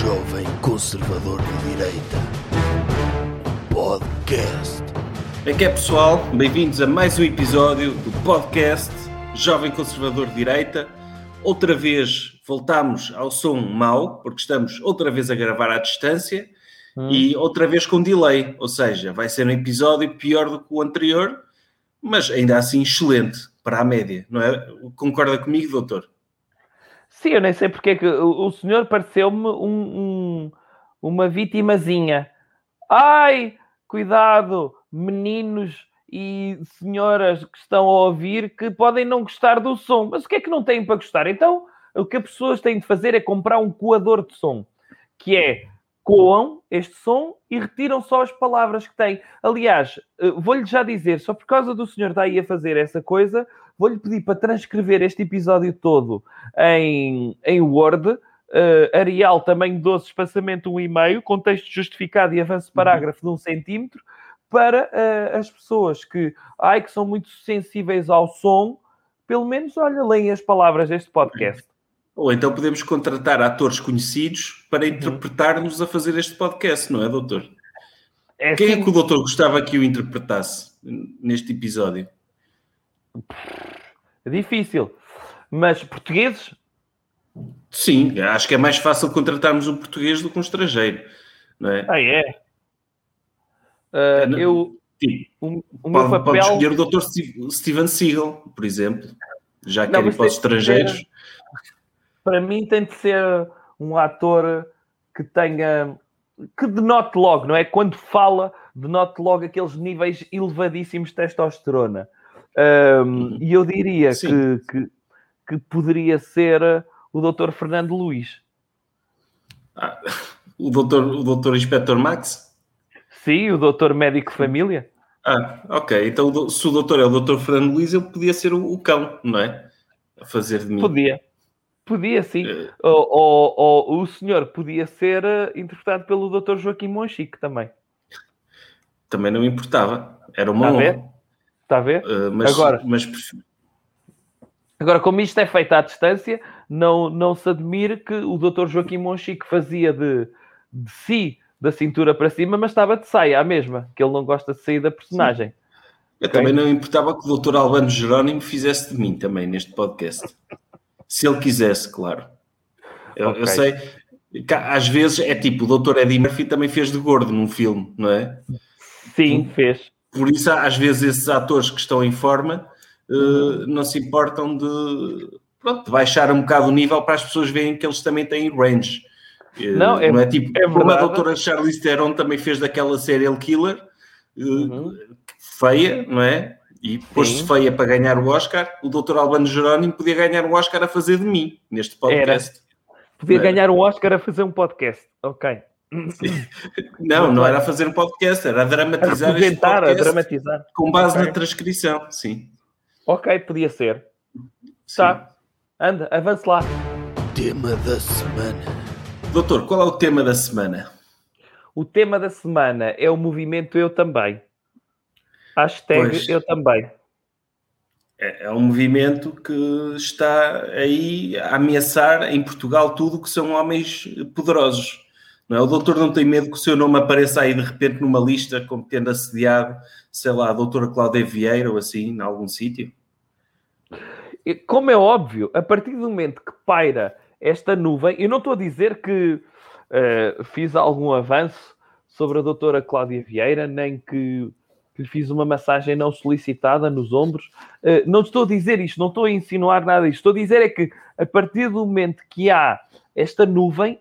jovem conservador de direita. Podcast. É que é pessoal, bem-vindos a mais um episódio do podcast Jovem Conservador de Direita. Outra vez voltamos ao som mau, porque estamos outra vez a gravar à distância e outra vez com delay, ou seja, vai ser um episódio pior do que o anterior, mas ainda assim excelente para a média, não é? Concorda comigo, doutor? Sim, eu nem sei porque é que o, senhor pareceu-me um, um- uma vitimazinha. Ai, cuidado, meninos e senhoras que estão a ouvir que podem não gostar do som. Mas o que é que não têm para gostar? Então, o que as pessoas têm de fazer é comprar um coador de som, que é coam este som e retiram só as palavras que têm. Aliás, eh, vou-lhe já dizer, só por causa do senhor estar aí a fazer essa coisa, vou-lhe pedir para transcrever este episódio todo em, em Word, eh, Arial, tamanho 12, espaçamento 1,5, com texto justificado e avanço de parágrafo de um centímetro, para eh, as pessoas que, ai, que são muito sensíveis ao som, pelo menos, olha, leem as palavras deste podcast. Ou então podemos contratar atores conhecidos para interpretar-nos a fazer este podcast, não é, doutor? É Quem é assim- que o doutor gostava que o interpretasse neste episódio? É difícil. Mas portugueses, Sim, acho que é mais fácil contratarmos um português do que um estrangeiro, não é? ah, é. Não- eu, Tipo, o, o pode, meu pode papel. escolher o Steve- Steven Seagal, por exemplo, já que Não, mas para os que ser- estrangeiros. Para mim tem de ser um ator que tenha. que denote logo, não é? Quando fala, denote logo aqueles níveis elevadíssimos de testosterona. Ahm, E eu diria que, Uhum. Que, que poderia ser o Dr. Fernando Luís. Ah, o doutor, o doutor Inspector Max? Sim, o Dr. Médico Família. Ah, ok. Então se o doutor é o doutor Fernando Luís, ele podia ser o, o cão, não é? A fazer de mim. Podia. Podia, sim. Eh, Ou, ou- ou o senhor podia ser eh, interpretado pelo Dr. Joaquim Monchique também. Também não importava. Era uma a honra. Está a ver? Uh, mas, Agora- mas Agora, como isto é feito à distância, não, não se admire que o Dr. Joaquim Monchique fazia de, de si, da cintura para cima, mas estava de saia, a mesma, que ele não gosta de sair da personagem. eu Ok. também não importava que o doutor Albano Jerónimo fizesse de mim também neste podcast. Se ele quisesse, claro. Eu, eu Ok. sei que às vezes é tipo, o doutor Eddie Murphy também fez de gordo num filme, não é? Sim, fez. Por isso, às vezes, esses atores que estão em forma uh, não se importam de, pronto, de baixar um bocado o nível para as pessoas verem que eles também têm range. Uh, Não, é- não é tipo, é como a doutora Charlize Theron também fez daquela serial killer, uh, Uhum. feia, não é? E pôs-se feia para ganhar o Oscar. O doutor Albano Jerónimo podia ganhar o Oscar a fazer de mim, neste podcast. Podia Não é? ganhar um Oscar a fazer um podcast. Ok. Não, não era a fazer um podcast, era dramatizar representar, a dramatizar. com base Ok. na transcrição, sim. Ok, podia ser. sim. Tá. Anda, avance lá. Tema da semana. Doutor, qual é o tema da semana? O tema da semana é o movimento Eu Também. Hashtag Pois. Eu Também. É, é um movimento que está aí a ameaçar em Portugal tudo o que são homens poderosos. É? O doutor não tem medo que o seu nome apareça aí de repente numa lista como tendo assediado, sei lá, a doutora Cláudia Vieira ou assim, em algum sítio? Como é óbvio, a partir do momento que paira esta nuvem, eu não estou a dizer que eh, fiz algum avanço sobre a doutora Cláudia Vieira, nem que, fiz uma massagem não solicitada nos ombros. Eh, não estou a dizer isto, não estou a insinuar nada disto. Estou a dizer é que a partir do momento que há esta nuvem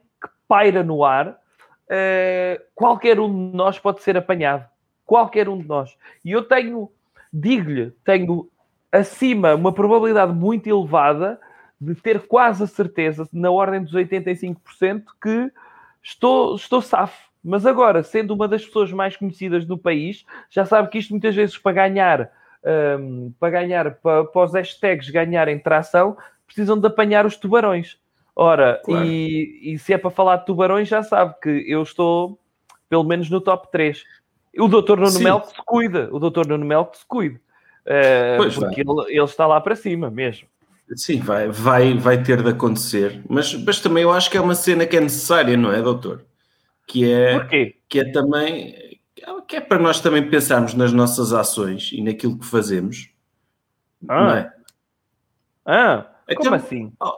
paira no ar, eh, qualquer um de nós pode ser apanhado. Qualquer um de nós. E eu tenho, digo-lhe, tenho acima uma probabilidade muito elevada de ter quase a certeza, na ordem dos 85%, que estou, estou safo. Mas agora, sendo uma das pessoas mais conhecidas no país, já sabe que isto muitas vezes para ganhar, hum, para ganhar, para, para os hashtags ganharem tração, precisam de apanhar os tubarões. Ora, Claro. e, e se é para falar de tubarões, já sabe que eu estou pelo menos no top 3. O doutor Nuno Sim. Melo que se cuida, o doutor Nuno Melo que se cuide. Eh, Pois porque ele, ele está lá para cima mesmo. Sim, vai, vai, vai ter de acontecer, mas, mas também eu acho que é uma cena que é necessária, não é, doutor? Que é, Porquê? que é também que é para nós também pensarmos nas nossas ações e naquilo que fazemos. Ah. Não é? Ah, como Então, assim? Ó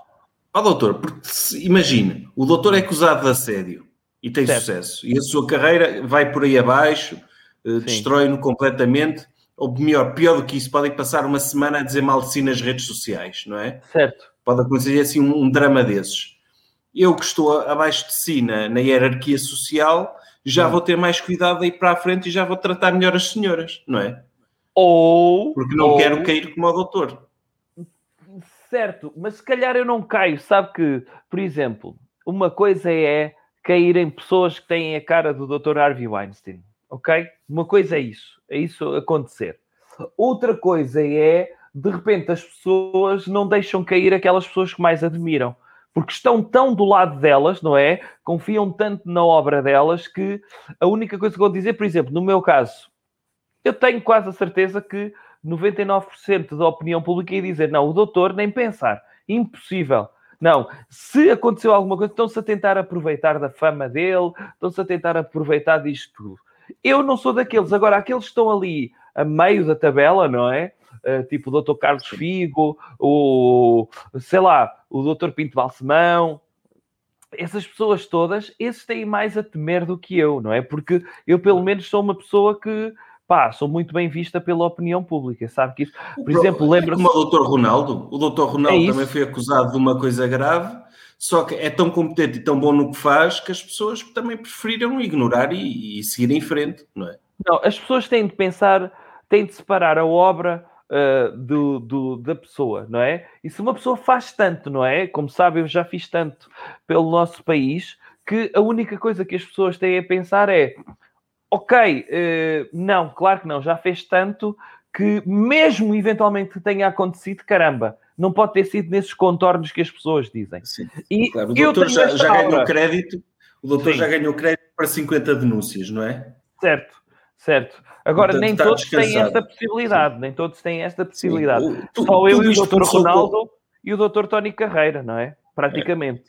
ó, doutor, porque se- imagine, o doutor é acusado de assédio e tem Certo. sucesso, e a sua carreira vai por aí abaixo, eh, destrói-no completamente, ou melhor, pior do que isso, podem passar uma semana a dizer mal de si nas redes sociais, não é? Certo. Pode acontecer assim um, um drama desses. Eu que estou abaixo de si na, na hierarquia social, já Hum. vou ter mais cuidado aí para a frente e já vou tratar melhor as senhoras, não é? Ou. Porque não ou- quero cair como o doutor. Certo, mas se calhar eu não caio. Sabe que, por exemplo, uma coisa é cair em pessoas que têm a cara do Dr. Harvey Weinstein, ok? Uma coisa é isso, é isso acontecer. Outra coisa é, de repente, as pessoas não deixam cair aquelas pessoas que mais admiram. Porque estão tão do lado delas, não é? Confiam tanto na obra delas que a única coisa que vou dizer, por exemplo, no meu caso, eu tenho quase a certeza que 99% da opinião pública ia dizer: não, o doutor nem pensar, impossível. Não, se aconteceu alguma coisa, estão-se a tentar aproveitar da fama dele, estão-se a tentar aproveitar disto tudo. Eu não sou daqueles. Agora, aqueles que estão ali a meio da tabela, não é? Uh, tipo o Dr. Carlos Figo, o sei lá, o Dr. Pinto Balsemão, essas pessoas todas, esses têm mais a temer do que eu, não é? Porque eu, pelo menos, sou uma pessoa que, pá, sou muito bem vista pela opinião pública, sabe que isso... Por exemplo, lembra-se... É como o doutor Ronaldo. O doutor É Ronaldo isso. também foi acusado de uma coisa grave, só que é tão competente e tão bom no que faz que as pessoas também preferiram ignorar e, e seguir em frente, não é? Não, as pessoas têm de pensar, têm de separar a obra uh, do, do- da pessoa, não é? E se uma pessoa faz tanto, não é? Como sabe, eu já fiz tanto pelo nosso país, que a única coisa que as pessoas têm a pensar é: ok, uh, não, claro que não, já fez tanto que, mesmo eventualmente tenha acontecido, caramba, não pode ter sido nesses contornos que as pessoas dizem. Sim, E claro. O doutor já, já ganhou crédito, o doutor Sim. já ganhou crédito para 50 denúncias, não é? Certo, certo. Agora, Portanto, nem todos têm descansado. esta possibilidade, nem todos têm esta possibilidade. Sim. O- tu- Só eu e o Dr. começou com- Ronaldo e o Dr. Tony Carreira, não é? Praticamente.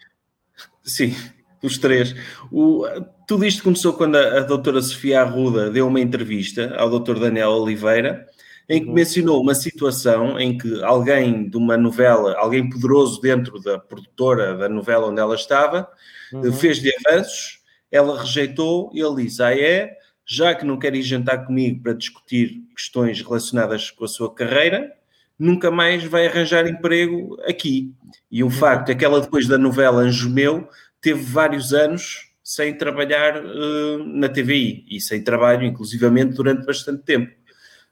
Sim, os três. O- tudo isto começou quando a, a doutora Sofia Arruda deu uma entrevista ao doutor Daniel Oliveira, em que Uhum. mencionou uma situação em que alguém de uma novela, alguém poderoso dentro da produtora da novela onde ela estava, Uhum. fez-lhe avanços, ela rejeitou e ele disse, ah é, já que não quer ir jantar comigo para discutir questões relacionadas com a sua carreira, nunca mais vai arranjar emprego aqui. E o facto é que ela, depois da novela Anjo Meu, teve vários anos sem trabalhar eh, na TVI e sem trabalho, inclusivamente, durante bastante tempo.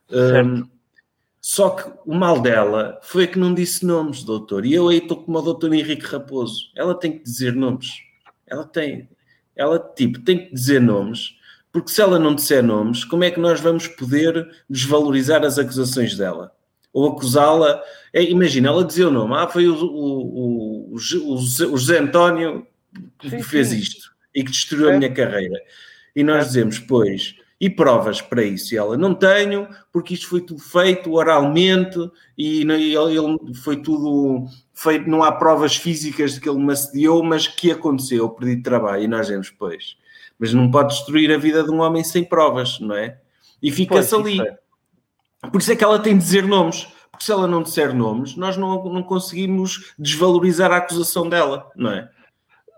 Um, só que o mal dela foi que não disse nomes, doutor. E eu aí estou como o doutor Henrique Raposo. Ela tem que dizer nomes. Ela tem. Ela, tipo, tem que dizer nomes. Porque se ela não disser nomes, como é que nós vamos poder desvalorizar as acusações dela? Ou acusá-la... É, imagina, ela dizia o nome. Ah, foi o, o, o, o José António que Sim, fez sim. isto e que destruiu a É. minha carreira. E nós É. dizemos, pois, e provas para isso? E ela, não tenho, porque isto foi tudo feito oralmente e ele, foi tudo feito, não há provas físicas de que ele me assediou, mas que aconteceu, eu perdi trabalho. E nós dizemos, pois, mas não pode destruir a vida de um homem sem provas, não é? E fica-se ali. é. Por isso é que ela tem de dizer nomes. Porque se ela não disser nomes, nós não, não conseguimos desvalorizar a acusação dela, não é?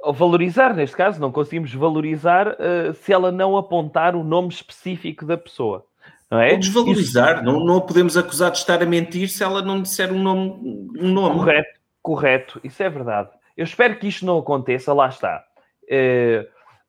Ou valorizar, neste caso, não conseguimos valorizar eh, se ela não apontar o nome específico da pessoa. Não é? Ou desvalorizar. Não, não a podemos acusar de estar a mentir se ela não disser um nome. Um nome. Correto, correto, isso é verdade. Eu espero que isto não aconteça, lá está. Eh,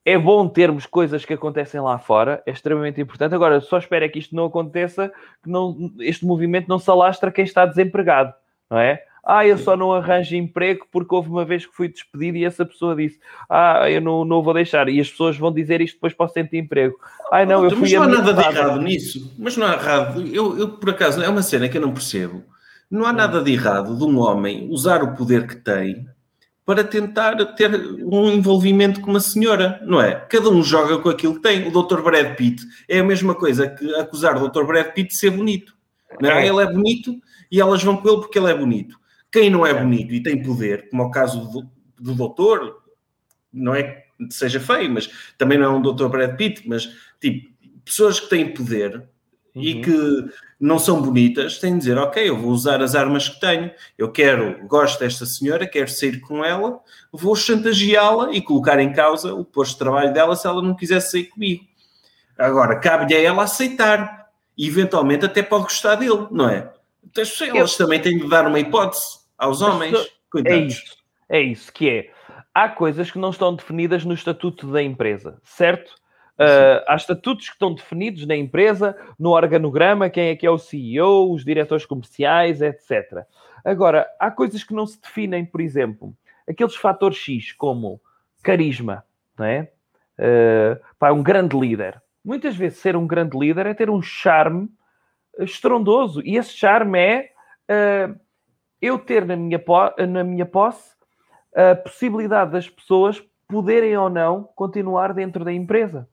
É bom termos coisas que acontecem lá fora, é extremamente importante. Agora, só espero é que isto não aconteça, que não, este movimento não se alastra quem está desempregado, não é? Ah, eu só não arranjo emprego porque houve uma vez que fui despedido e essa pessoa disse: Ah, eu não, não vou deixar. E as pessoas vão dizer isto depois para o centro de emprego. Ai, não, eu Mas fui não há nada de errado nisso. Mas não há errado. Eu, eu, por acaso, é uma cena que eu não percebo. Não há nada de errado de um homem usar o poder que tem para tentar ter um envolvimento com uma senhora, não é? Cada um joga com aquilo que tem. O Dr. Brad Pitt é a mesma coisa que acusar o Dr. Brad Pitt de ser bonito. Não é? É. Ele é bonito e elas vão com ele porque ele é bonito. Quem não é bonito e tem poder, como é o caso do, do doutor, não é que seja feio, mas também não é um doutor Brad Pitt, mas tipo, pessoas que têm poder uhum. e que não são bonitas têm de dizer, ok, eu vou usar as armas que tenho, eu quero, gosto desta senhora, quero sair com ela, vou chantageá-la e colocar em causa o posto de trabalho dela se ela não quisesse sair comigo. Agora, cabe-lhe a ela aceitar e eventualmente até pode gostar dele, não é? Então, elas eu... também têm de dar uma hipótese aos homens. É isso, é isso que é. Há coisas que não estão definidas no estatuto da empresa, certo? Uh, há estatutos que estão definidos na empresa, no organograma, quem é que é o CEO, os diretores comerciais, etc. Agora, há coisas que não se definem, por exemplo, aqueles fatores X, como carisma, não é? Uh, pá, um grande líder. Muitas vezes ser um grande líder é ter um charme estrondoso. E esse charme é uh, eu ter na minha, na minha posse a possibilidade das pessoas poderem ou não continuar dentro da empresa.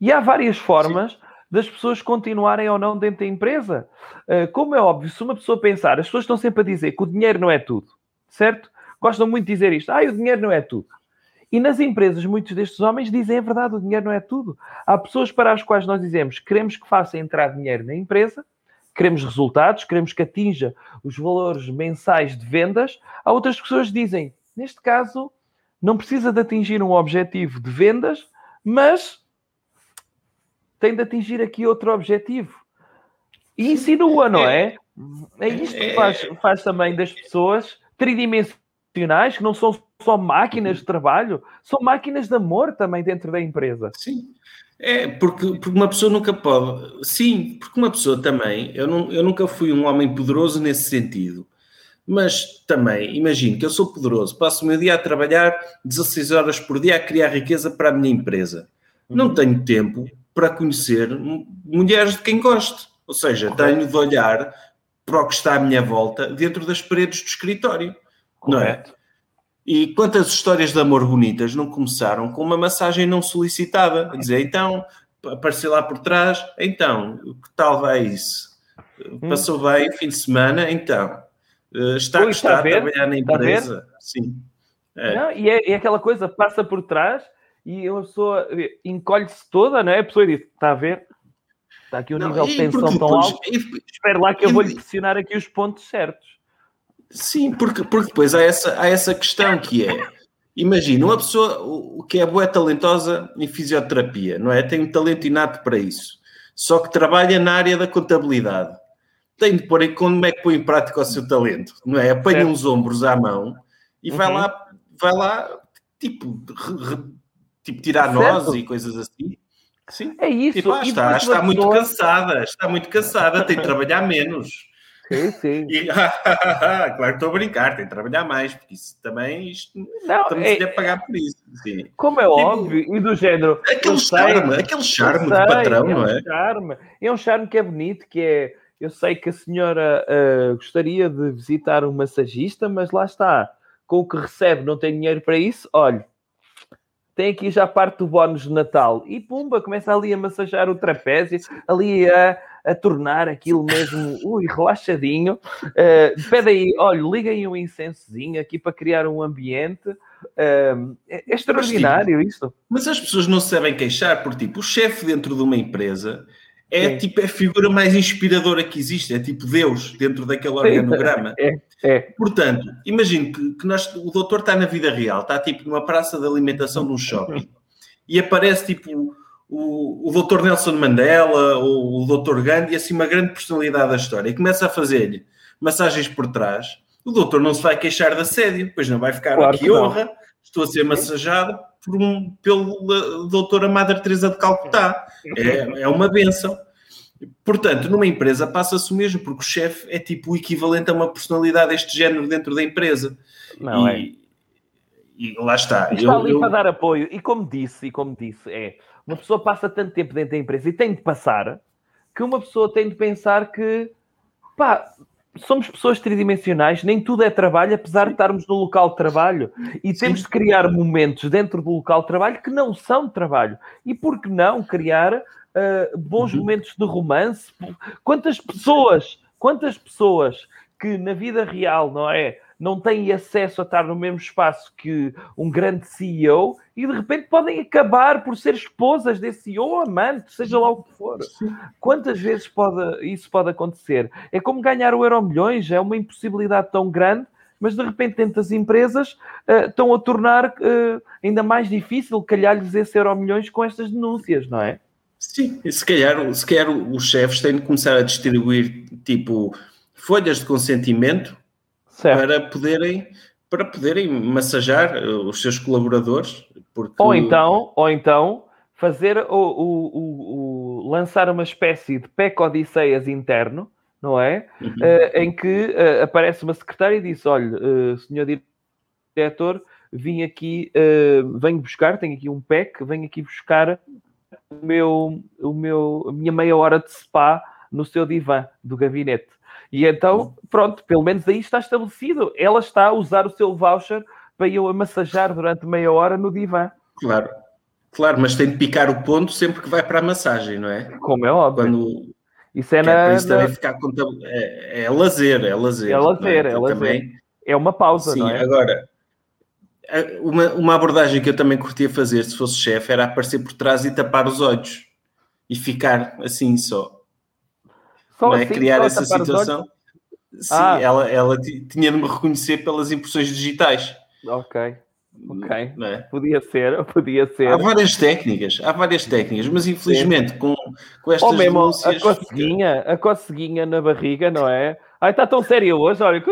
E há várias formas Sim. das pessoas continuarem ou não dentro da empresa. Uh, como é óbvio, se uma pessoa pensar, as pessoas estão sempre a dizer que o dinheiro não é tudo, certo? Gostam muito de dizer isto. Ah, o dinheiro não é tudo. E nas empresas, muitos destes homens dizem a verdade, o dinheiro não é tudo. Há pessoas para as quais nós dizemos queremos que faça entrar dinheiro na empresa, queremos resultados, queremos que atinja os valores mensais de vendas. Há outras pessoas que dizem, neste caso, não precisa de atingir um objetivo de vendas, mas tem de atingir aqui outro objetivo. E insinua, não é? É isto que faz, faz também das pessoas tridimensionais, que não são só máquinas de trabalho, são máquinas de amor também dentro da empresa. Sim. É, porque, porque uma pessoa nunca pode. Sim, porque uma pessoa também. Eu, não, eu nunca fui um homem poderoso nesse sentido. Mas também, imagino que eu sou poderoso, passo o meu dia a trabalhar 16 horas por dia a criar riqueza para a minha empresa. Uhum. Não tenho tempo para conhecer mulheres de quem gosto. Ou seja, Correto. tenho de olhar para o que está à minha volta dentro das paredes do escritório. Correto. Não é? E quantas histórias de amor bonitas não começaram com uma massagem não solicitada? A dizer, então, apareceu lá por trás, então, que tal vai isso? Passou hum. bem o fim de semana, então. Eh, está a gostar de trabalhar na empresa? Sim. É. Não, e é, é, aquela coisa, passa por trás e a pessoa encolhe-se toda, não é? A pessoa diz, está a ver? Está aqui um não, nível de tensão tão alto. E, Espera lá que eu vou-lhe pressionar aqui os pontos certos. Sim, porque, porque depois há essa, há essa questão que é, imagina, uma pessoa que é boa talentosa em fisioterapia, não é? Tem um talento inato para isso, só que trabalha na área da contabilidade. Tem de pôr em como é que põe em prática o seu talento, não é? Apanha certo. uns ombros à mão e uhum. vai lá, vai lá, tipo, re, re, tipo tirar nós e coisas assim. Sim. É isso. Tipo, ah, está, está muito cansada, está muito cansada, tem de trabalhar menos. Sim, sim. E, claro que estou a brincar, tem que trabalhar mais, porque isso também isto, não, estamos é, a pagar por isso. Sim. Como é óbvio, e do género. Aquele charme, sei, aquele charme sei, de patrão, é não é? Um charme, é um charme que é bonito, que é. Eu sei que a senhora uh, gostaria de visitar um massagista, mas lá está. Com o que recebe, não tem dinheiro para isso. Olha, tem aqui já parte do bónus de Natal. E pumba, começa ali a massajar o trapézio, ali a a tornar aquilo mesmo, ui, relaxadinho. Uh, pede aí, olha, liga aí um incensozinho aqui para criar um ambiente. Uh, é, é, extraordinário mas, tipo, isso. Mas as pessoas não se sabem queixar, porque tipo, o chefe dentro de uma empresa é Sim. tipo é a figura mais inspiradora que existe, é tipo Deus dentro daquele organograma. É, é. Portanto, imagino que, que nós, o doutor está na vida real, está tipo numa praça de alimentação de um shopping e aparece tipo o, o Dr. Nelson Mandela ou o Dr. Gandhi, assim, uma grande personalidade da história, e começa a fazer-lhe massagens por trás, o doutor não se vai queixar de assédio, pois não vai ficar claro que honra, estou a ser massajado por um, pela doutora Madre Teresa de Calcutá. É, é uma benção. Portanto, numa empresa passa-se o mesmo, porque o chefe é tipo o equivalente a uma personalidade deste género dentro da empresa. Não e, é? E lá está. Está eu, ali eu... para dar apoio. E como disse, e como disse, é uma pessoa passa tanto tempo dentro da empresa e tem de passar que uma pessoa tem de pensar que pá, somos pessoas tridimensionais, nem tudo é trabalho, apesar de estarmos no local de trabalho. E temos de criar momentos dentro do local de trabalho que não são trabalho. E por que não criar uh, bons uhum. momentos de romance? Quantas pessoas, quantas pessoas que na vida real, não é? Não têm acesso a estar no mesmo espaço que um grande CEO e de repente podem acabar por ser esposas desse CEO ou amante, seja lá o que for. Quantas vezes pode, isso pode acontecer? É como ganhar o Euro Milhões, é uma impossibilidade tão grande mas de repente dentro das empresas uh, estão a tornar uh, ainda mais difícil calhar-lhes esse euro milhões com estas denúncias, não é? Sim, e se calhar, se calhar os chefes têm de começar a distribuir tipo folhas de consentimento certo. para poderem para poderem massajar eh, os seus colaboradores. Porque... Ou então, ou então fazer o, o, o, o lançar uma espécie de PEC Odisseias interno não é? Uhum. Uh, em que uh, aparece uma secretária e diz: Olha, uh, senhor diretor, vim aqui, venho buscar, tenho aqui um PEC, venho aqui buscar o meu, o meu, a minha meia hora de spa no seu divã do gabinete. E então, pronto, pelo menos aí está estabelecido. Ela está a usar o seu voucher para eu a massajar durante meia hora no divã. Claro, claro, mas tem de picar o ponto sempre que vai para a massagem, não é? Como é óbvio. Quando, isso é, é na. isso também ficar é, é lazer, é lazer. É lazer, é, é lazer. Também... É uma pausa, Sim, não é? agora, uma, uma abordagem que eu também curtia fazer se fosse chefe era aparecer por trás e tapar os olhos e ficar assim só. Só não é? Assim, Criar essa situação. Sim, ah. ela, ela tinha de me reconhecer pelas impressões digitais. Ok. Ok, é? podia ser, podia ser. Há várias técnicas, há várias técnicas, mas infelizmente com, com estas Ou mesmo denúncias... a coceguinha, a coceguinha na barriga, não é? Ai, está tão sério hoje, olha,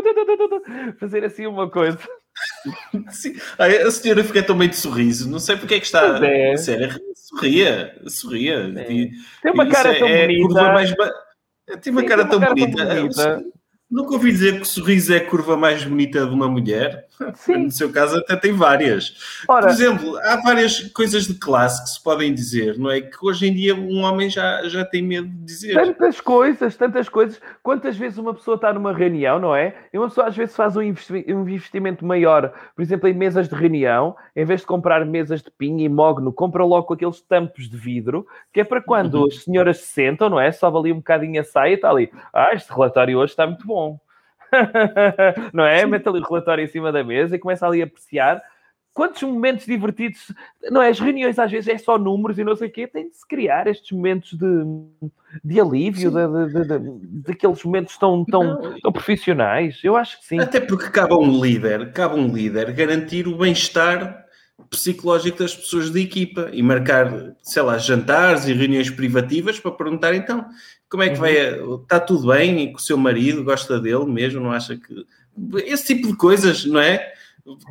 fazer assim uma coisa. Sim. A senhora fica tão meio de sorriso, não sei porque é que está é. sério, sorria, sorria. É. Tem uma cara tão é, bonita. Tem uma Sim, cara, tem uma tão, cara bonita. tão bonita. Nunca ouvi dizer que o sorriso é a curva mais bonita de uma mulher. Sim. No seu caso, até tem várias. Ora, Por exemplo, há várias coisas de classe que se podem dizer, não é? Que hoje em dia um homem já, já tem medo de dizer. Tantas coisas, tantas coisas. Quantas vezes uma pessoa está numa reunião, não é? E uma pessoa às vezes faz um investimento maior, por exemplo, em mesas de reunião, em vez de comprar mesas de pinho e mogno, compra logo aqueles tampos de vidro, que é para quando uhum. as senhoras se sentam, não é? Sobe ali um bocadinho a saia e está ali. Ah, este relatório hoje está muito bom. não é? Mete ali o relatório em cima da mesa e começa ali a apreciar. Quantos momentos divertidos, não é? As reuniões às vezes é só números e não sei o quê, tem de se criar estes momentos de, de alívio, de, de, de, daqueles momentos tão, tão, tão profissionais. Eu acho que sim. Até porque cabe a um líder, cabe um líder garantir o bem-estar psicológico das pessoas da equipa e marcar, sei lá, jantares e reuniões privativas para perguntar então como é que vai, uhum. está tudo bem com o seu marido, gosta dele mesmo, não acha que esse tipo de coisas, não é?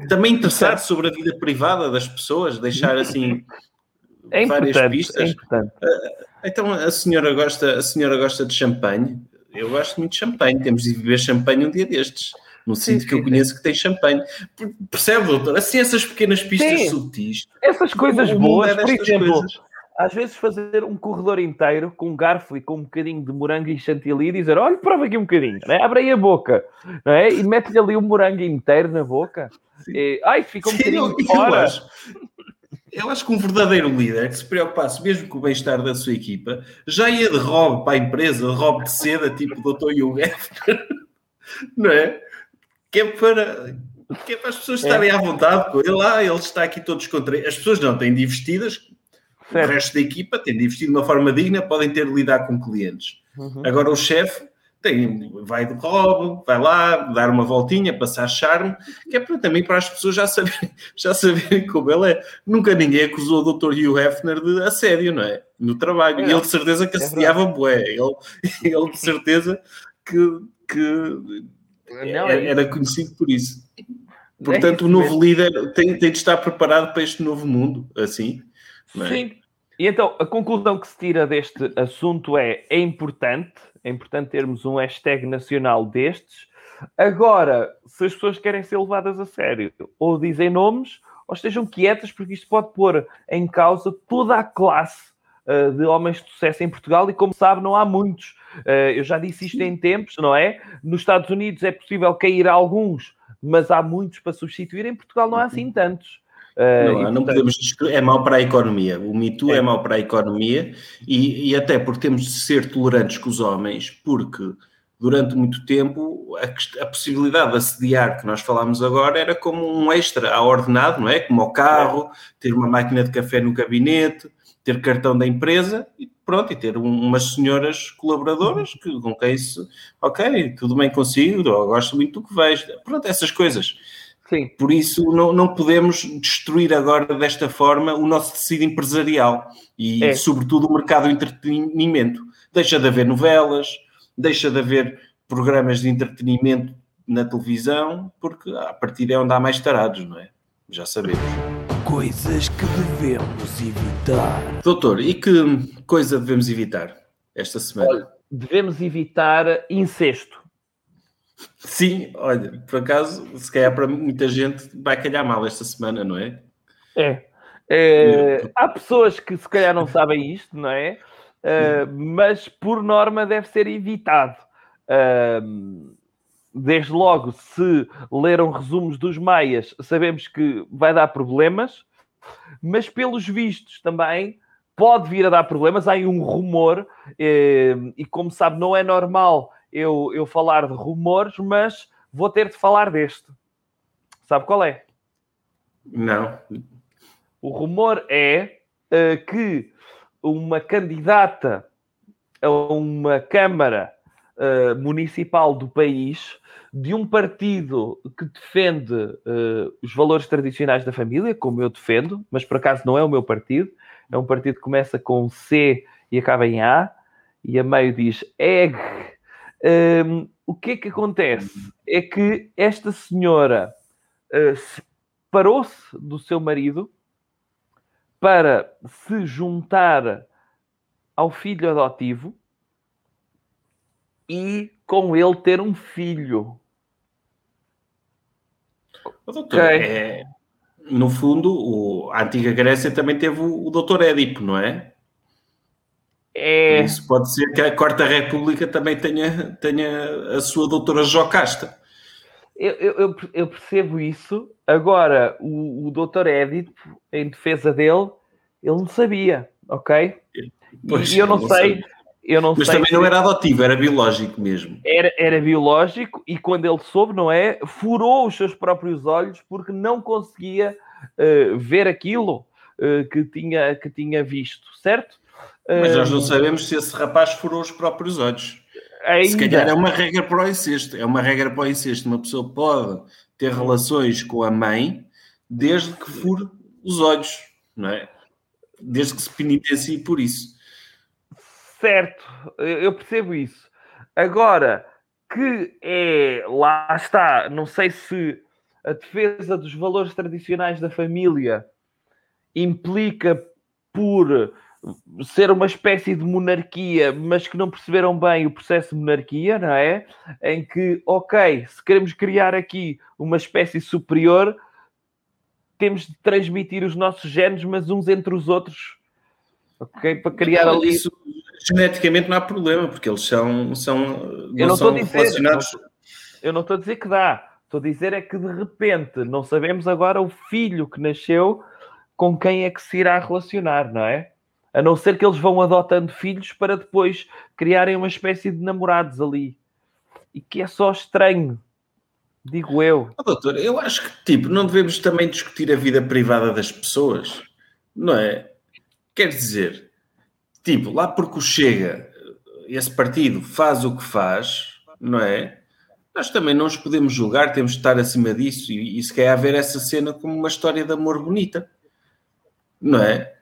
Também interessar sobre a vida privada das pessoas, deixar assim é várias pistas. É ah, então a senhora gosta, a senhora gosta de champanhe? Eu gosto muito de champanhe, temos de beber champanhe um dia destes no sítio que eu conheço que tem champanhe. Percebe, doutor? Assim, essas pequenas pistas sim. sutis. Essas coisas boas, por exemplo, coisas. Às vezes fazer um corredor inteiro com um garfo e com um bocadinho de morango e chantilly e dizer: olha, prova aqui um bocadinho, né? abre aí a boca não é? e mete-lhe ali o um morango inteiro na boca. E, ai, fica um sim, bocadinho eu, fora. Eu acho, eu acho que um verdadeiro líder que se preocupasse mesmo com o bem-estar da sua equipa já ia de robe para a empresa, robe de seda, tipo Dr. Hugh não é? que é para, que é para as pessoas estarem é. à vontade com ele. lá ah, ele está aqui todo descontraído. As pessoas não têm de investidas, certo. o resto da equipa tem de investir de uma forma digna, podem ter de lidar com clientes. Uhum. Agora o chefe tem, vai de robo, vai lá, dar uma voltinha, passar charme, que é para, também para as pessoas já saberem, já saberem como ele é. Nunca ninguém acusou o Dr. Hugh Hefner de assédio, não é? No trabalho. É, e ele de certeza que é assediava bué. Ele, ele de certeza que, que não, é, era conhecido por isso. Portanto, é o novo líder tem, tem de estar preparado para este novo mundo, assim. É? Sim. E então, a conclusão que se tira deste assunto é: é importante, é importante termos um hashtag nacional destes. Agora, se as pessoas querem ser levadas a sério, ou dizem nomes, ou estejam quietas, porque isto pode pôr em causa toda a classe uh, de homens de sucesso em Portugal, e como sabe, não há muitos. Uh, eu já disse isto em tempos, não é? Nos Estados Unidos é possível cair alguns, mas há muitos para substituir. Em Portugal não há assim tantos. Uh, não, não podemos é mau para a economia. O Me Too é, é mau para a economia e, e, até porque temos de ser tolerantes com os homens, porque durante muito tempo, a, a, possibilidade de assediar, que nós falámos agora, era como um extra a ordenado, não é? Como o carro, ter uma máquina de café no gabinete, ter cartão da empresa e pronto, e ter um, umas senhoras colaboradoras que, com quem se, ok, tudo bem consigo, gosto muito do que vejo. Pronto, essas coisas. Sim. Por isso não, não podemos destruir agora desta forma o nosso tecido empresarial e, é. sobretudo, o mercado do entretenimento. Deixa de haver novelas, deixa de haver programas de entretenimento na televisão, porque a partir é onde há mais tarados, não é? Já sabemos. Coisas que devemos evitar. Doutor, e que coisa devemos evitar esta semana? Olha, devemos evitar incesto. Sim, olha, por acaso, se calhar para muita gente vai calhar mal esta semana, não é? É. é há pessoas que se calhar não sabem isto, não é? Uh, mas por norma deve ser evitado. Uh, desde logo, se leram resumos dos Maias, sabemos que vai dar problemas, mas pelos vistos também pode vir a dar problemas. Há aí um rumor, uh, e como sabe, não é normal eu, eu falar de rumores, mas vou ter de falar deste. Sabe qual é? Não. O rumor é uh, que uma candidata a uma Câmara uh, Municipal do país de um partido que defende uh, os valores tradicionais da família, como eu defendo, mas por acaso não é o meu partido, é um partido que começa com C e acaba em A, e a meio diz EG um, o que é que acontece? É que esta senhora uh, separou-se do seu marido para se juntar ao filho adotivo e com ele ter um filho. Doutor, okay. é, no fundo, o, a antiga Grécia também teve o, o doutor Édipo, não é? É... Isso pode ser que a Quarta República também tenha, tenha a sua doutora Jocasta. Eu, eu, eu percebo isso. Agora, o, o doutor Édito, em defesa dele, ele não sabia, ok? Pois, e eu não, não sei... Eu não Mas sei também se... não era adotivo, era biológico mesmo. Era, era biológico e quando ele soube, não é? Furou os seus próprios olhos porque não conseguia uh, ver aquilo uh, que, tinha, que tinha visto, certo? Mas nós não sabemos se esse rapaz furou os próprios olhos. Ainda. Se calhar é uma regra para o incesto. É uma regra para o incesto. Uma pessoa pode ter relações com a mãe desde que fure os olhos, não é? Desde que se penitencie por isso. Certo, eu percebo isso. Agora, que é, lá está, não sei se a defesa dos valores tradicionais da família implica por ser uma espécie de monarquia, mas que não perceberam bem o processo de monarquia, não é? Em que, ok, se queremos criar aqui uma espécie superior, temos de transmitir os nossos genes, mas uns entre os outros, ok? Para criar não, ali. Isso, geneticamente não há problema, porque eles são, são, eu não são dizer, relacionados. Eu não estou a dizer que dá. Estou a dizer é que de repente não sabemos agora o filho que nasceu com quem é que se irá relacionar, não é? A não ser que eles vão adotando filhos para depois criarem uma espécie de namorados ali. E que é só estranho. Digo eu. Oh, doutor, eu acho que tipo, não devemos também discutir a vida privada das pessoas. Não é? Quer dizer, tipo, lá porque o Chega, esse partido faz o que faz, não é? Nós também não os podemos julgar, temos de estar acima disso e, e se quer haver essa cena como uma história de amor bonita, não é?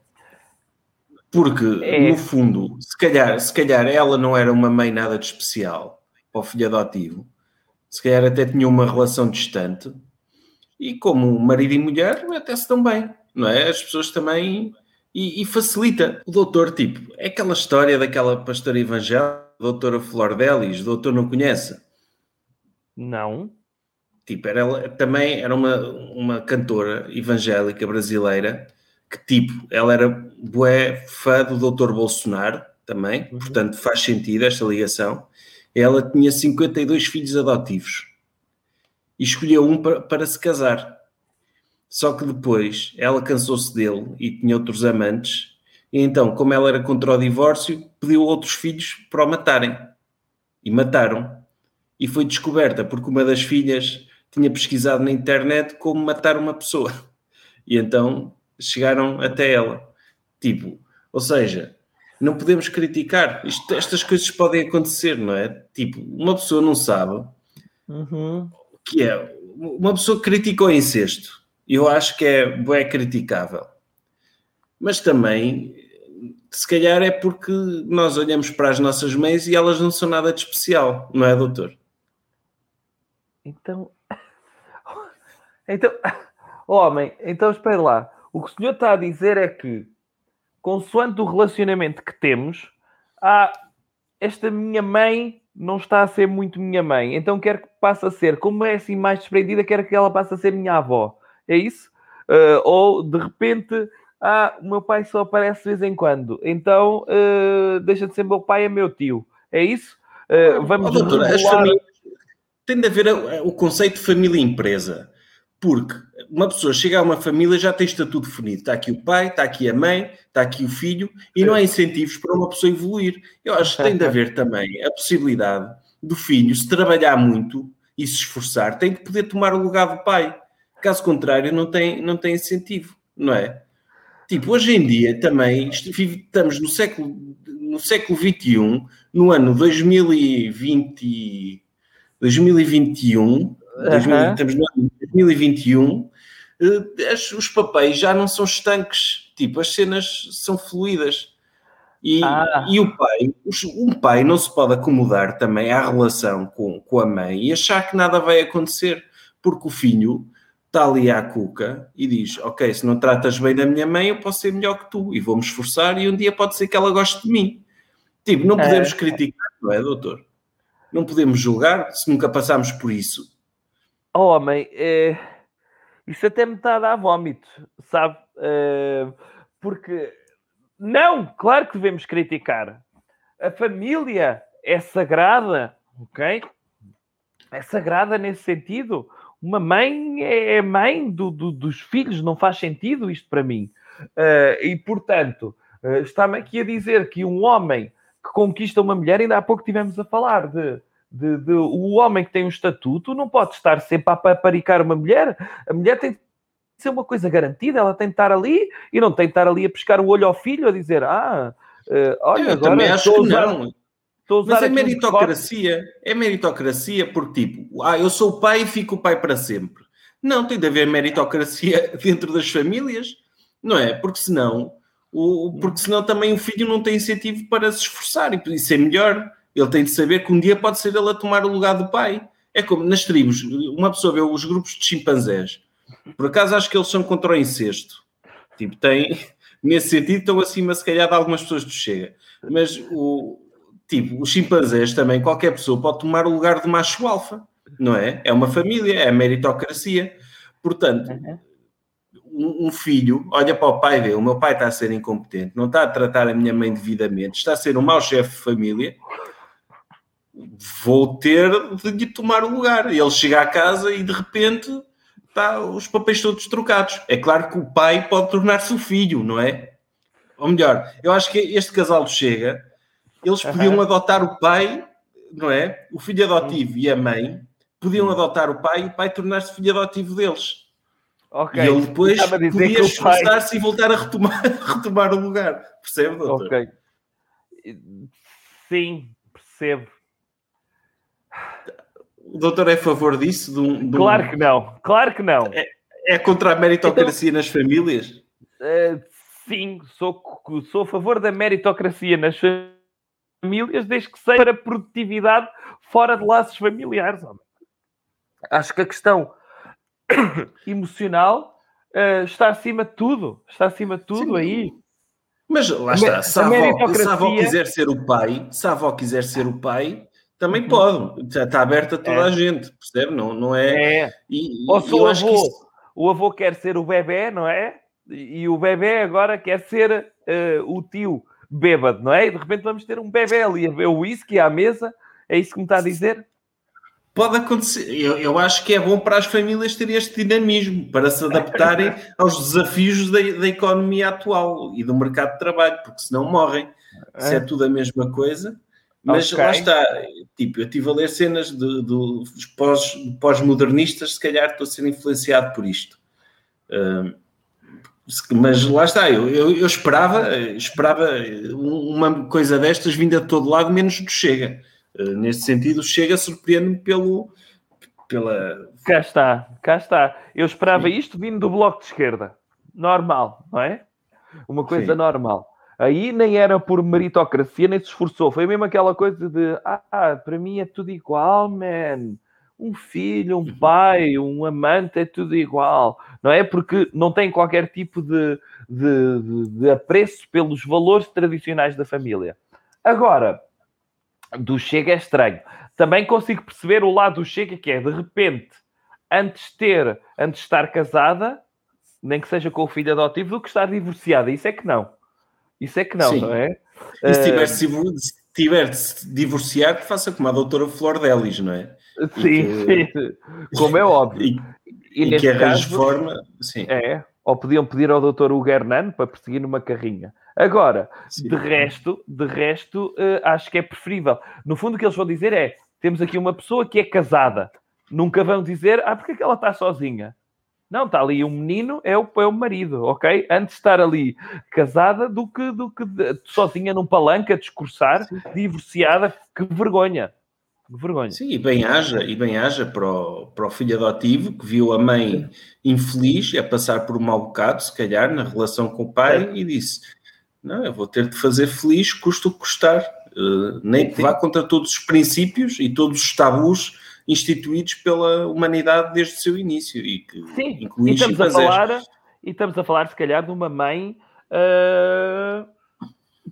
Porque, é. no fundo, se calhar, se calhar ela não era uma mãe nada de especial para o filho adotivo, se calhar até tinha uma relação distante, e como marido e mulher, até se dão bem, não é? As pessoas também. E, e facilita. O doutor, tipo, é aquela história daquela pastora evangélica, doutora Flor Delis, o doutor não conhece? Não. Tipo, era, ela também era uma, uma cantora evangélica brasileira que tipo, ela era bué fã do Dr. Bolsonaro também, uhum. portanto faz sentido esta ligação. Ela tinha 52 filhos adotivos e escolheu um para, para se casar. Só que depois ela cansou-se dele e tinha outros amantes, e então, como ela era contra o divórcio, pediu outros filhos para o matarem. E mataram. e foi descoberta porque uma das filhas tinha pesquisado na internet como matar uma pessoa. E então chegaram até ela. Tipo, ou seja, não podemos criticar. Isto, estas coisas podem acontecer, não é? Tipo, uma pessoa não sabe Uhum. que é uma pessoa que critica o incesto. Eu acho que é, é criticável. Mas também, se calhar, é porque nós olhamos para as nossas mães e elas não são nada de especial, não é, doutor? Então. Então. Homem, então espere lá. O que o senhor está a dizer é que, consoante o relacionamento que temos, há esta minha mãe não está a ser muito minha mãe, então quero que passe a ser, como é assim mais desprendida, quero que ela passe a ser minha avó. É isso? Uh, ou de repente, ah, o meu pai só aparece de vez em quando, então uh, deixa de ser meu pai, é meu tio. É isso? Uh, vamos Oh, doutor, as famílias... Tem de haver o conceito de família-empresa. Porque uma pessoa chega a uma família já tem estatuto definido. Está aqui o pai, está aqui a mãe, está aqui o filho, e não há incentivos para uma pessoa evoluir. Eu acho que tem de haver também a possibilidade do filho, se trabalhar muito e se esforçar, tem de poder tomar o lugar do pai. Caso contrário, não tem, não tem incentivo, não é? Tipo, hoje em dia também estamos no século, no século XXI, no ano 2020, 2021, 2000, Aham. estamos no ano 2021, eh, as- os papéis já não são estanques, tipo, as cenas são fluídas. E, Ah. e o pai, os- um pai não se pode acomodar também à relação com, com a mãe e achar que nada vai acontecer, porque o filho está ali à cuca e diz: Ok, se não tratas bem da minha mãe, eu posso ser melhor que tu e vou-me esforçar. E um dia pode ser que ela goste de mim. Tipo, não podemos criticar, não é, doutor? Não podemos julgar se nunca passámos por isso. Oh, homem, eh, isso até me está a dar vómito, sabe? Eh, porque, não, claro que devemos criticar. A família é sagrada, ok? É sagrada nesse sentido. Uma mãe é mãe do- do- dos filhos, não faz sentido isto para mim. Eh, e, portanto, eh, está-me aqui a dizer que um homem que conquista uma mulher, ainda há pouco tivemos a falar de de, de- o homem que tem um estatuto não pode estar sempre a paparicar uma mulher. A mulher tem de ser uma coisa garantida, ela tem de estar ali e não tem de estar ali a pescar o olho ao filho, a dizer: Ah, eh, olha, eu agora também acho que usar- não. Mas é aqui um decote." meritocracia. É meritocracia porque, tipo, ah, eu sou o pai e fico o pai para sempre. Não, tem de haver meritocracia dentro das famílias, não é? Porque senão, o, porque senão também o filho não tem incentivo para se esforçar e, e ser melhor. Ele tem de saber que um dia pode ser ele a tomar o lugar do pai. É como nas tribos, uma pessoa vê os grupos de chimpanzés. Por acaso acho que eles são contra o incesto. Tipo, tem, nesse sentido, estão acima, se calhar, de algumas pessoas do Chega. Mas o, tipo, os chimpanzés também, qualquer pessoa pode tomar o lugar de macho alfa, não é? É uma família, é a meritocracia. Portanto, um, um filho olha para o pai dele, o meu pai está a ser incompetente, não está a tratar a minha mãe devidamente, está a ser um mau chefe de família, vou ter de lhe tomar o lugar. E ele chega à casa e de repente está os papéis todos trocados. É claro que o pai pode tornar-se o filho, não é? Ou melhor, eu acho que este casal chega, eles podiam adotar o pai, não é? O filho adotivo e a mãe podiam adotar o pai e o pai tornar-se filho adotivo deles. Ok. E ele depois podia o pai- esforçar-se e voltar a retomar, retomar o lugar. Percebe, doutor? Ok. Sim, percebo. O doutor é a favor disso? De um, de um- Claro que não, claro que não. É contra a meritocracia nas famílias? Uh, sim, sou, sou a favor da meritocracia nas famílias, desde que seja para produtividade fora de laços familiares. homem. Acho que a questão emocional uh, está acima de tudo. Está acima de tudo Sim. aí. Mas lá está, se a, avó, se a avó quiser ser o pai, se a avó quiser ser o pai, também Uhum. pode. Está, está aberta a toda É. a gente, percebe? Não, não é. É. E, Ou se o avô, isso- o avô quer ser o bebê, não é? E, o bebê agora quer ser uh, o tio bêbado, não é? E de repente vamos ter um bebê ali a ver o whisky à mesa. É isso que me está a dizer? Pode acontecer. Eu, eu acho que é bom para as famílias terem este dinamismo, para se adaptarem aos desafios da, da economia atual e do mercado de trabalho, porque senão morrem. Se é tudo a mesma coisa, Mas Ok. lá está, tipo, eu estive a ler cenas de, de- dos pós- pós-modernistas, se calhar estou a ser influenciado por isto. Se- mas lá está, eu, eu, eu esperava, esperava um- uma coisa destas vinda de todo lado, menos do Chega. Ah, neste sentido, Chega surpreende-me pelo, pela. Cá está, cá está. Eu esperava isto vindo do Bloco de Esquerda. Normal, não é? Uma coisa Sim. normal. Aí nem era por meritocracia, nem se esforçou. Foi mesmo aquela coisa de, ah, para mim é tudo igual, man. Um filho, um pai, um amante é tudo igual. Não é? Porque não tem qualquer tipo de, de, de- de apreço pelos valores tradicionais da família. Agora, do Chega é estranho. Também consigo perceber o lado do Chega, que é, de repente, antes de ter, antes de estar casada, nem que seja com o filho adotivo, do que estar divorciada. Isso é que não. Isso é que não, Sim. não é? E se Eh, tiver, se se tiver de se divorciar, que faça como a doutora Flor Delis, não é? sim, que- sim. Como é óbvio. E, E, e que arranje forma. Sim, é. Ou podiam pedir ao doutor Hugo Hernando para perseguir numa carrinha. Agora, sim. De resto, de resto eh, acho que é preferível. No fundo, o que eles vão dizer é: temos aqui uma pessoa que é casada. Nunca vão dizer, ah, porque é que ela está sozinha? Não, está ali um menino, é o, é o marido, ok? Antes de estar ali casada do que, do que sozinha num palanque a discursar, divorciada, que vergonha. Que vergonha. Sim, e bem haja, e bem haja para o, para o filho adotivo que viu a mãe infeliz a passar por um mau bocado, se calhar, na relação com o pai, e disse: Não, eu vou ter de fazer feliz, custa o que custar. Eh, nem que vá contra todos os princípios e todos os tabus instituídos pela humanidade desde o seu início e que Sim, e estamos a falar, e estamos a falar, se calhar, de uma mãe, ah,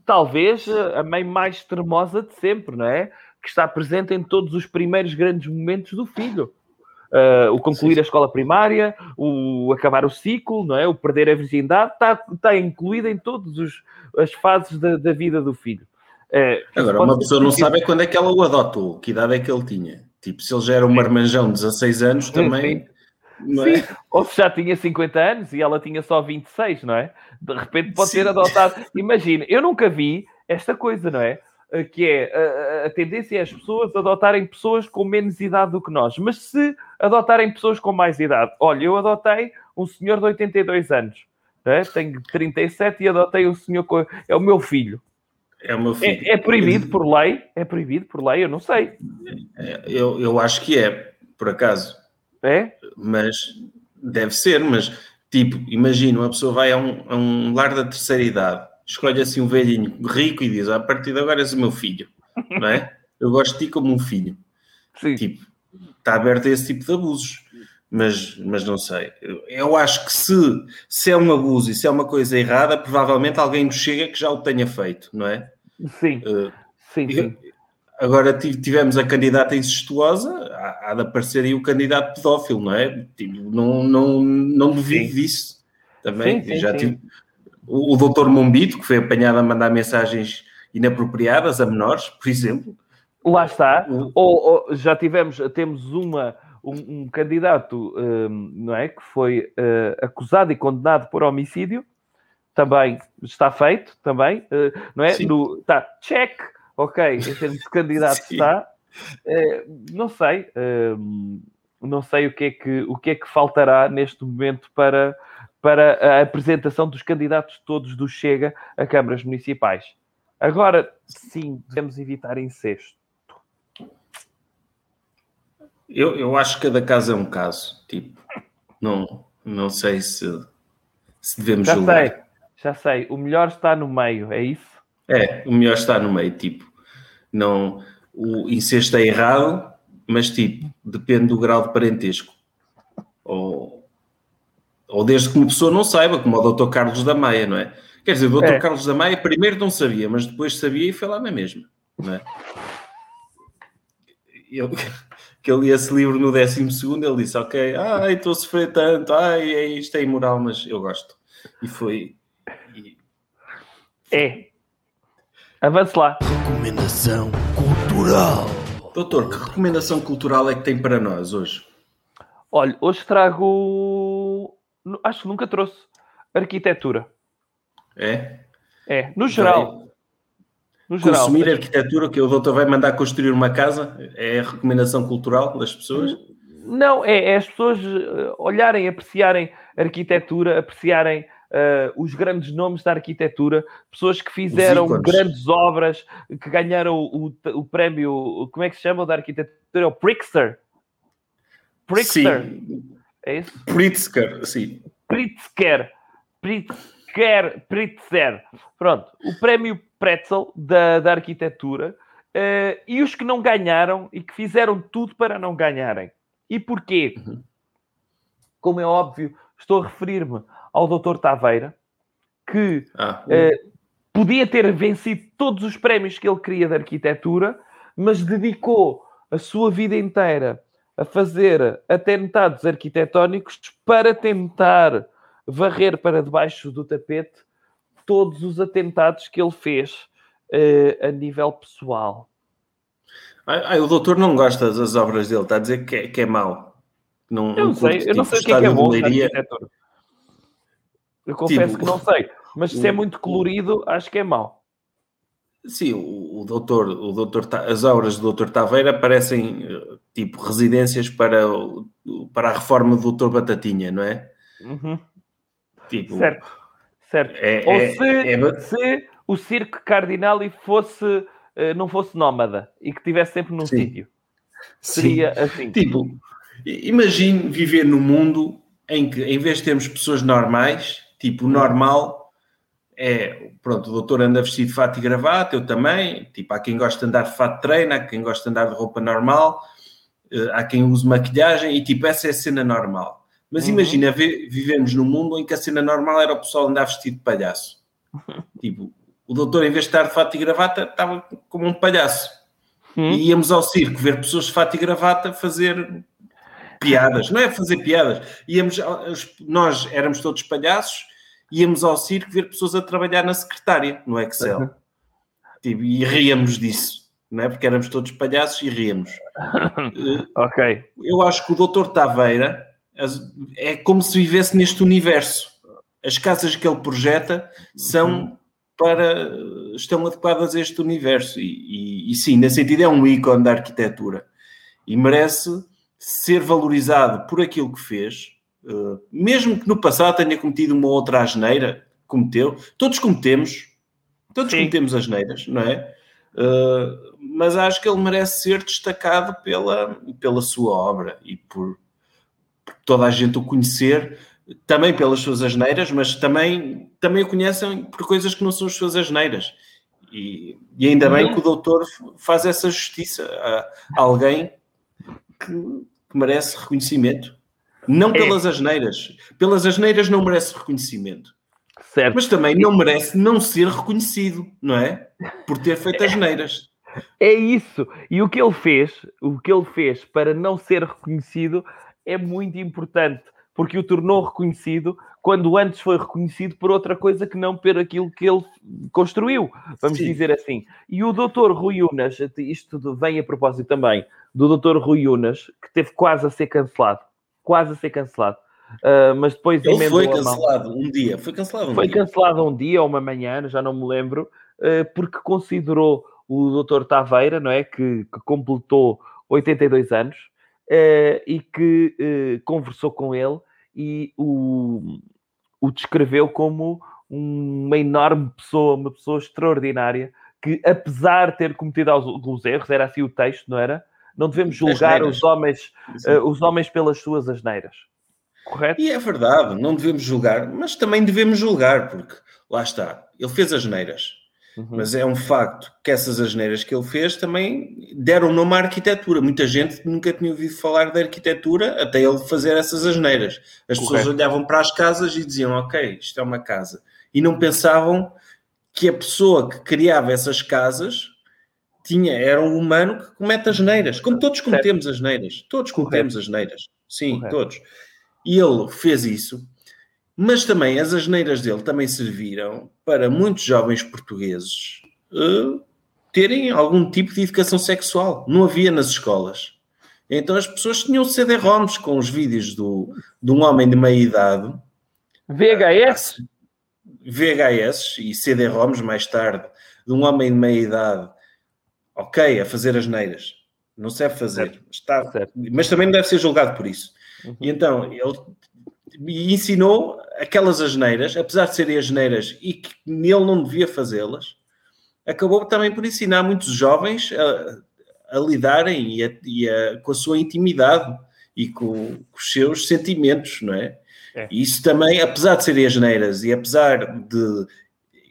talvez ah, a mãe mais extremosa de sempre, não é? Que está presente em todos os primeiros grandes momentos do filho. Ah, o concluir a escola primária, o acabar o ciclo, não é? O perder a virgindade, está, está incluído em todas as fases da, da vida do filho. Isso Agora, uma pessoa não sabe é quando é que ela o adotou, que idade é que ele tinha. Tipo, se ele já era um marmanjão de 16 anos, também. Não é? Sim, ou se já tinha 50 anos e ela tinha só 26, não é? De repente pode Sim. ter adotado. Imagina, eu nunca vi esta coisa, não é? Eh, Que é a- a, a tendência é as pessoas adotarem pessoas com menos idade do que nós, mas se adotarem pessoas com mais idade, olha, eu adotei um senhor de 82 anos, é? tenho 37 e adotei um senhor com. É o meu filho. É filho. É, é proibido por lei? É proibido por lei? Eu não sei. É, Eu, eu acho que é, por acaso. É? Mas deve ser, mas tipo, imagina, uma pessoa vai a um, a um lar da terceira idade, escolhe assim um velhinho rico e diz: "Ah, a partir de agora és o meu filho, não é? Eu gosto de ti como um filho. Sim. Tipo, está aberto a esse tipo de abusos. Mas, mas não sei. Eu, eu acho que se, se é um abuso e se é uma coisa errada, provavelmente alguém nos chega que já o tenha feito, não é? Sim, Uh, sim, sim. Agora ti- tivemos a candidata incestuosa, há, há de aparecer aí o candidato pedófilo, não é? Tipo, não, não, não duvido Sim. disso também. Sim, Já tive o, o doutor Mombito, que foi apanhado a mandar mensagens inapropriadas a menores, por exemplo. Lá está. Ou, ou já tivemos, temos uma, um, um candidato, hum, não é? Que foi eh, acusado e condenado por homicídio. Também está feito, também, eh, não é? Sim. No, tá, check, ok, em termos de candidato está. Eh, não sei, hum, não sei o que, é que, o que é que faltará neste momento para, para a apresentação dos candidatos todos do Chega a câmaras municipais. Agora, sim, devemos evitar incesto. Eu, eu acho que cada caso é um caso. Tipo, não, não sei se, se devemos Já julgar. sei, já sei. O melhor está no meio, é isso? É, o melhor está no meio, tipo, não, o incesto é errado, mas tipo, depende do grau de parentesco. Ou, ou desde que uma pessoa não saiba, como o Dr. Carlos da Maia, não é? Quer dizer, o Dr. É. Carlos da Maia primeiro não sabia, mas depois sabia e foi lá na mesma, não é? Eu, que ele lia esse livro no 12 segundo, ele disse, ok, ai, estou a sofrer tanto, ai, é, isto é imoral, mas eu gosto. E foi... É. Avance lá. Recomendação cultural. Doutor, que recomendação cultural é que tem para nós hoje? Olha, hoje trago. Acho que nunca trouxe. Arquitetura. É? É, no geral. No geral. Consumir arquitetura, que o doutor vai mandar construir uma casa, é a recomendação cultural das pessoas? Não, é, é as pessoas eh, olharem, apreciarem a arquitetura, apreciarem uh, os grandes nomes da arquitetura, pessoas que fizeram grandes obras, que ganharam o, o prémio, como é que se chama o da arquitetura? É o Pritzker. Pritzker, Sim. é isso? Pritzker, sim. Pritzker. Pritzker. Pritzker. Pronto, o prémio Pretzel da, da arquitetura. eh, e os que não ganharam e que fizeram tudo para não ganharem. E porquê? Uhum. Como é óbvio, estou a referir-me ao Dr. Taveira, que Ah, eh, podia ter vencido todos os prémios que ele queria de arquitetura, mas dedicou a sua vida inteira a fazer atentados arquitetónicos para tentar varrer para debaixo do tapete todos os atentados que ele fez eh, a nível pessoal. Ah, o doutor não gosta das obras dele, está a dizer que é, que é mau. Não, Eu não sei, eu não tipo, sei o que é que é bom. Eu confesso Tipo, que não sei, mas se é muito colorido, acho que é mau. Sim, o, o doutor, o doutor, as obras do doutor Taveira parecem eh, tipo residências para, para a reforma do doutor Batatinha, não é? Uhum. Tipo, Certo, certo. É, Ou é- se, é se o circo Cardinali fosse, eh, não fosse nómada e que estivesse sempre num Sim. sítio. sim. Seria assim. Tipo, imagine viver num mundo em que, em vez de termos pessoas normais, tipo, o normal é, pronto, o doutor anda vestido de fato e gravata, eu também, tipo, há quem gosta de andar de fato de treino, há quem gosta de andar de roupa normal, eh, há quem use maquilhagem e, tipo, essa é a cena normal. Mas Uhum. imagina, vi- vivemos num mundo em que a cena normal era o pessoal andar vestido de palhaço. Tipo, o doutor, em vez de estar de fato e gravata, estava como um palhaço. Hum? E íamos ao circo ver pessoas de fato e gravata fazer piadas, não é fazer piadas. Íamos, nós éramos todos palhaços, íamos ao circo ver pessoas a trabalhar na secretária, no Excel. Uhum. Tipo, e ríamos disso, não é? Porque éramos todos palhaços e ríamos. Ok. Eu acho que o doutor Taveira é como se vivesse neste universo. As casas que ele projeta são para estão adequadas a este universo e, e- e sim, nesse sentido é um ícone da arquitetura e merece ser valorizado por aquilo que fez, eh, mesmo que no passado tenha cometido uma outra asneira, cometeu, todos cometemos, todos Sim. cometemos asneiras, não é? Eh, mas acho que ele merece ser destacado pela, pela sua obra e por, por toda a gente o conhecer, também pelas suas asneiras, mas também, também o conhecem por coisas que não são as suas asneiras. E, e ainda bem que o doutor faz essa justiça a, a alguém que, que merece reconhecimento. Não pelas asneiras. Pelas asneiras não merece reconhecimento. Certo. Mas também não merece não ser reconhecido, não é? Por ter feito asneiras. É isso. E o que ele fez, o que ele fez para não ser reconhecido é muito importante, porque o tornou reconhecido quando antes foi reconhecido por outra coisa que não por aquilo que ele construiu, vamos Sim. dizer assim. E o doutor Rui Unas, isto vem a propósito também do doutor Rui Unas, que teve quase a ser cancelado, quase a ser cancelado, Ah, mas depois Ele foi mão. cancelado um dia. Foi cancelado um Foi dia. cancelado um dia ou uma manhã, já não me lembro, eh, porque considerou o Dr. Taveira, não é? Que, que completou 82 anos eh, e que conversou com ele e o, o descreveu como uma enorme pessoa, uma pessoa extraordinária, que apesar de ter cometido alguns erros, era assim o texto, não era? Não devemos julgar os homens, eh, os homens pelas suas asneiras. Correto? E é verdade, não devemos julgar, mas também devemos julgar, porque lá está, ele fez asneiras. Uhum. Mas é um facto que essas asneiras que ele fez também deram nome à arquitetura. Muita gente nunca tinha ouvido falar da arquitetura até ele fazer essas asneiras. As pessoas Correto. olhavam para as casas e diziam: Ok, isto é uma casa. E não pensavam que a pessoa que criava essas casas tinha, era um humano que comete asneiras. Como todos cometemos asneiras. Todos cometemos asneiras. Sim, Correto. todos. E ele fez isso. Mas também as asneiras dele também serviram para muitos jovens portugueses eh, terem algum tipo de educação sexual. Não havia nas escolas. Então as pessoas tinham CD-ROMs com os vídeos do, de um homem de meia idade, VHS? VHS e CD-ROMs mais tarde, de um homem de meia idade, ok, a fazer as neiras. Não se deve fazer, Certo. está, Certo. mas também não deve ser julgado por isso. Uhum. E então, ele ensinou aquelas asneiras, apesar de serem asneiras e que ele não devia fazê-las, acabou também por ensinar muitos jovens a, a lidarem e a- e a- com a sua intimidade e com, com os seus sentimentos, não é? É. E isso também, apesar de serem asneiras e apesar de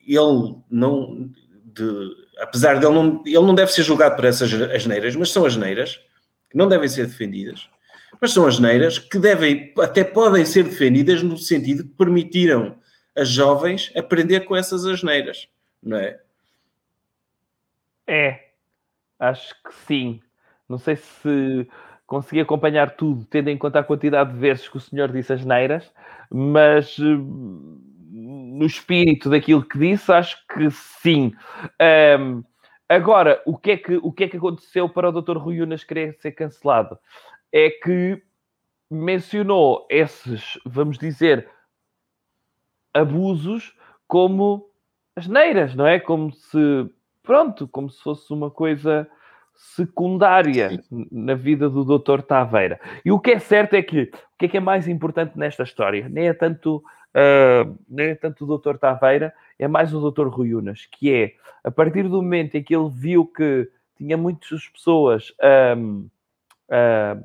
ele não... De, apesar de ele não... Ele não deve ser julgado por essas asneiras, mas são asneiras que não devem ser defendidas mas são asneiras que devem, até podem ser defendidas no sentido que permitiram a jovens aprender com essas asneiras, não é? É, acho que sim. Não sei se consegui acompanhar tudo, tendo em conta a quantidade de vezes que o senhor disse as neiras, mas hum, no espírito daquilo que disse, acho que sim. Ahm, agora, o que, é que, o que é que aconteceu para o Dr. Rui Unas querer ser cancelado? É que mencionou esses, vamos dizer, abusos como as neiras, não é? Como se, pronto, como se fosse uma coisa secundária na vida do Dr. Taveira. E o que é certo é que o que é que é mais importante nesta história? Nem é tanto, ah, nem é tanto o Dr. Taveira, é mais o Dr. Rui Unas, que é a partir do momento em que ele viu que tinha muitas pessoas ahm, ah,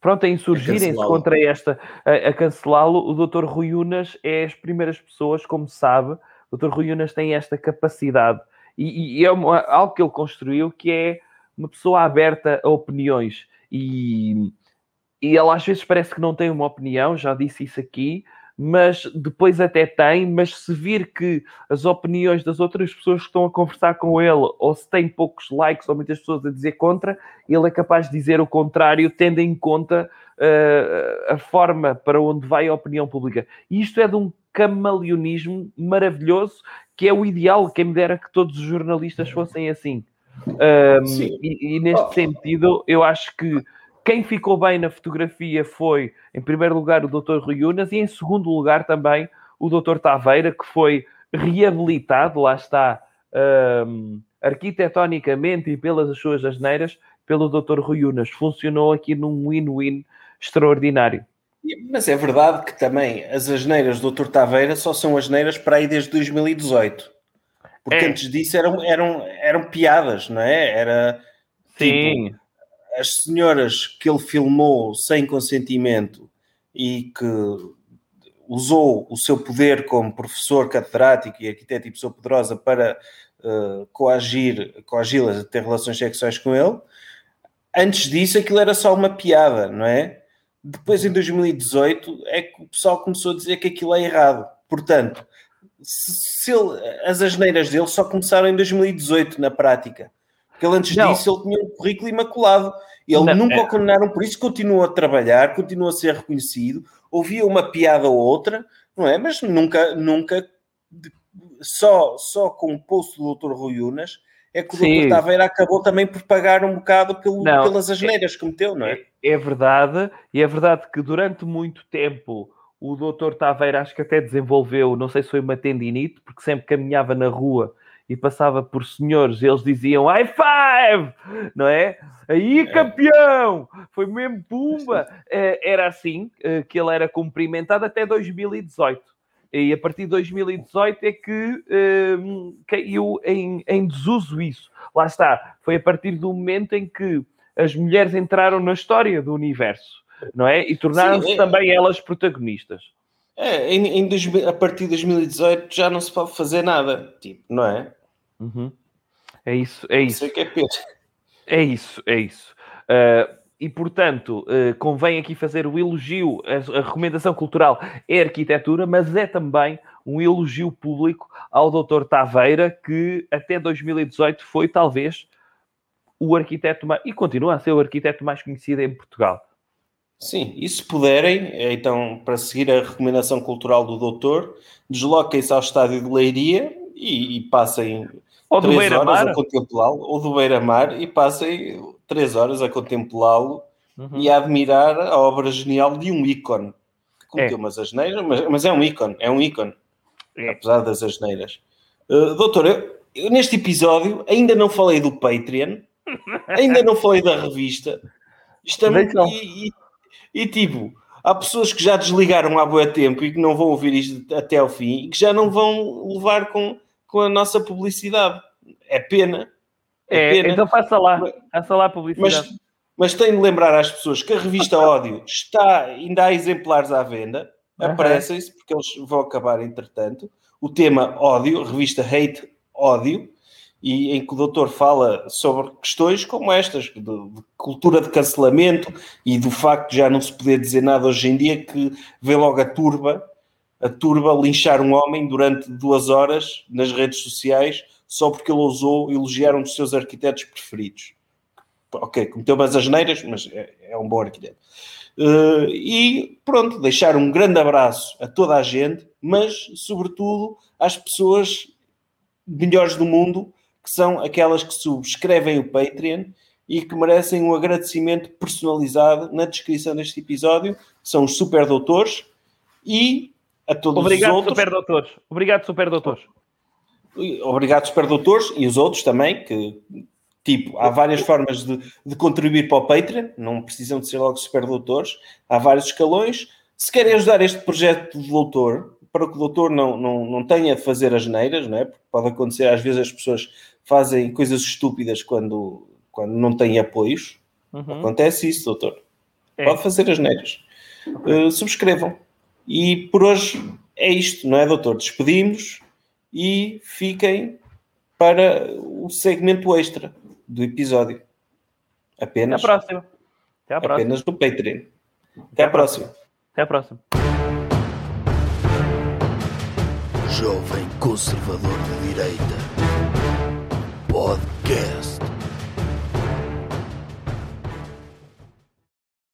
pronto, a insurgirem-se contra esta, a, a cancelá-lo, o Dr. Rui Unas é as primeiras pessoas, como sabe, o Dr. Rui Unas tem esta capacidade e, e é uma- algo que ele construiu que é uma pessoa aberta a opiniões e, e ele às vezes parece que não tem uma opinião, já disse isso aqui, mas depois até tem, mas se vir que as opiniões das outras pessoas que estão a conversar com ele, ou se tem poucos likes ou muitas pessoas a dizer contra, ele é capaz de dizer o contrário, tendo em conta uh, a forma para onde vai a opinião pública. E isto é de um camaleonismo maravilhoso, que é o ideal, quem me dera que todos os jornalistas fossem assim. Um, Sim. e, e neste Oh. sentido, eu acho que quem ficou bem na fotografia foi, em primeiro lugar, o Dr. Rui Unas e, em segundo lugar, também o Dr. Taveira, que foi reabilitado, lá está, um, arquitetonicamente e pelas suas asneiras, pelo Dr. Rui Unas. Funcionou aqui num win-win extraordinário. Mas é verdade que também as asneiras do Dr. Taveira só são asneiras para aí desde 2018. Porque É. antes disso eram, eram, eram piadas, não é? Era Sim, as senhoras que ele filmou sem consentimento e que usou o seu poder como professor catedrático e arquiteto e pessoa poderosa para uh, coagir, coagi-las a ter relações sexuais com ele. Antes disso, aquilo era só uma piada, não é? Depois, em 2018, é que o pessoal começou a dizer que aquilo é errado. Portanto, se, se ele- as asneiras dele só começaram em 2018, na prática. Porque ele antes Não. disso ele tinha um currículo imaculado. Ele Não, nunca é. o condenaram por isso, continuou a trabalhar, continuou a ser reconhecido, ouvia uma piada ou outra, não é? Mas nunca, nunca, só, só com o posto do Dr. Rui Unas, é que o Sim. Dr. Taveira acabou também por pagar um bocado pelo, Não, pelas asneiras que cometeu, não é? é verdade, e é verdade que durante muito tempo o Dr. Taveira acho que até desenvolveu, não sei se foi uma tendinite, porque sempre caminhava na rua e passava por senhores, eles diziam high five, não é? Aí campeão, foi mesmo pumba. Eh, Era assim eh, que ele era cumprimentado até 2018. E a partir de 2018 é que eh, caiu em, em desuso isso. Lá está, foi a partir do momento em que as mulheres entraram na história do universo, não é? E tornaram-se é. também elas protagonistas. É, em, em 2000 a partir de 2018 já não se pode fazer nada, tipo, não é? Uhum. É isso, é Isso é que é. É isso, é isso. Uh, e, portanto, uh, convém aqui fazer o elogio, a, a recomendação cultural é arquitetura, mas é também um elogio público ao Dr. Taveira, que até 2018 foi talvez o arquiteto mais, e continua a ser o arquiteto mais conhecido em Portugal. Sim, e se puderem, então, para seguir a recomendação cultural do doutor, desloquem-se ao estádio de Leiria e, e passem Ou do três horas a contemplá-lo, ou do Beira-Mar, e passem três horas a contemplá-lo Uhum. e a admirar a obra genial de um ícone. Que cometeu É. umas asneiras, mas, mas é um ícone, é um ícone, É. apesar das asneiras. Uh, doutor, eu, eu neste episódio ainda não falei do Patreon, ainda não falei da revista. Estamos, Deixa-me. e, e- e, tipo, há pessoas que já desligaram há bom tempo e que não vão ouvir isto até ao fim e que já não vão levar com, com a nossa publicidade. É pena. É, pena. então faça lá. Faça lá a publicidade. Mas, mas tenho de lembrar às pessoas que a revista Ódio está, ainda há exemplares à venda, Aham. aparecem-se, porque eles vão acabar entretanto. O tema Ódio, revista Hate Ódio, e em que o doutor fala sobre questões como estas, de, de cultura de cancelamento e do facto de já não se poder dizer nada hoje em dia, que vê logo a turba, a turba linchar um homem durante duas horas nas redes sociais só porque ele ousou elogiar um dos seus arquitetos preferidos ok, cometeu umas asneiras, mas é, é um bom arquiteto. Eh, e pronto, deixar um grande abraço a toda a gente, mas sobretudo às pessoas melhores do mundo, que são aquelas que subscrevem o Patreon e que merecem um agradecimento personalizado na descrição deste episódio. São os super doutores e a todos Obrigado, os outros. super doutores. Obrigado, super doutores. Obrigado, super doutores, e os outros também, que tipo, há várias formas de, de contribuir para o Patreon, não precisam de ser logo super doutores, há vários escalões. Se querem ajudar este projeto do doutor, para que o doutor não, não, não tenha de fazer as neiras, não é? Porque pode acontecer, às vezes as pessoas fazem coisas estúpidas quando, quando não têm apoios. Uhum. Acontece isso, doutor. É. Pode fazer as neiras. Uh, subscrevam. E por hoje é isto, não é, doutor? Despedimos e fiquem para o segmento extra do episódio. Até à Apenas, próxima. Até à próxima. apenas no Patreon. Até à próxima. Até à próxima. Jovem Conservador de Direita. Podcast.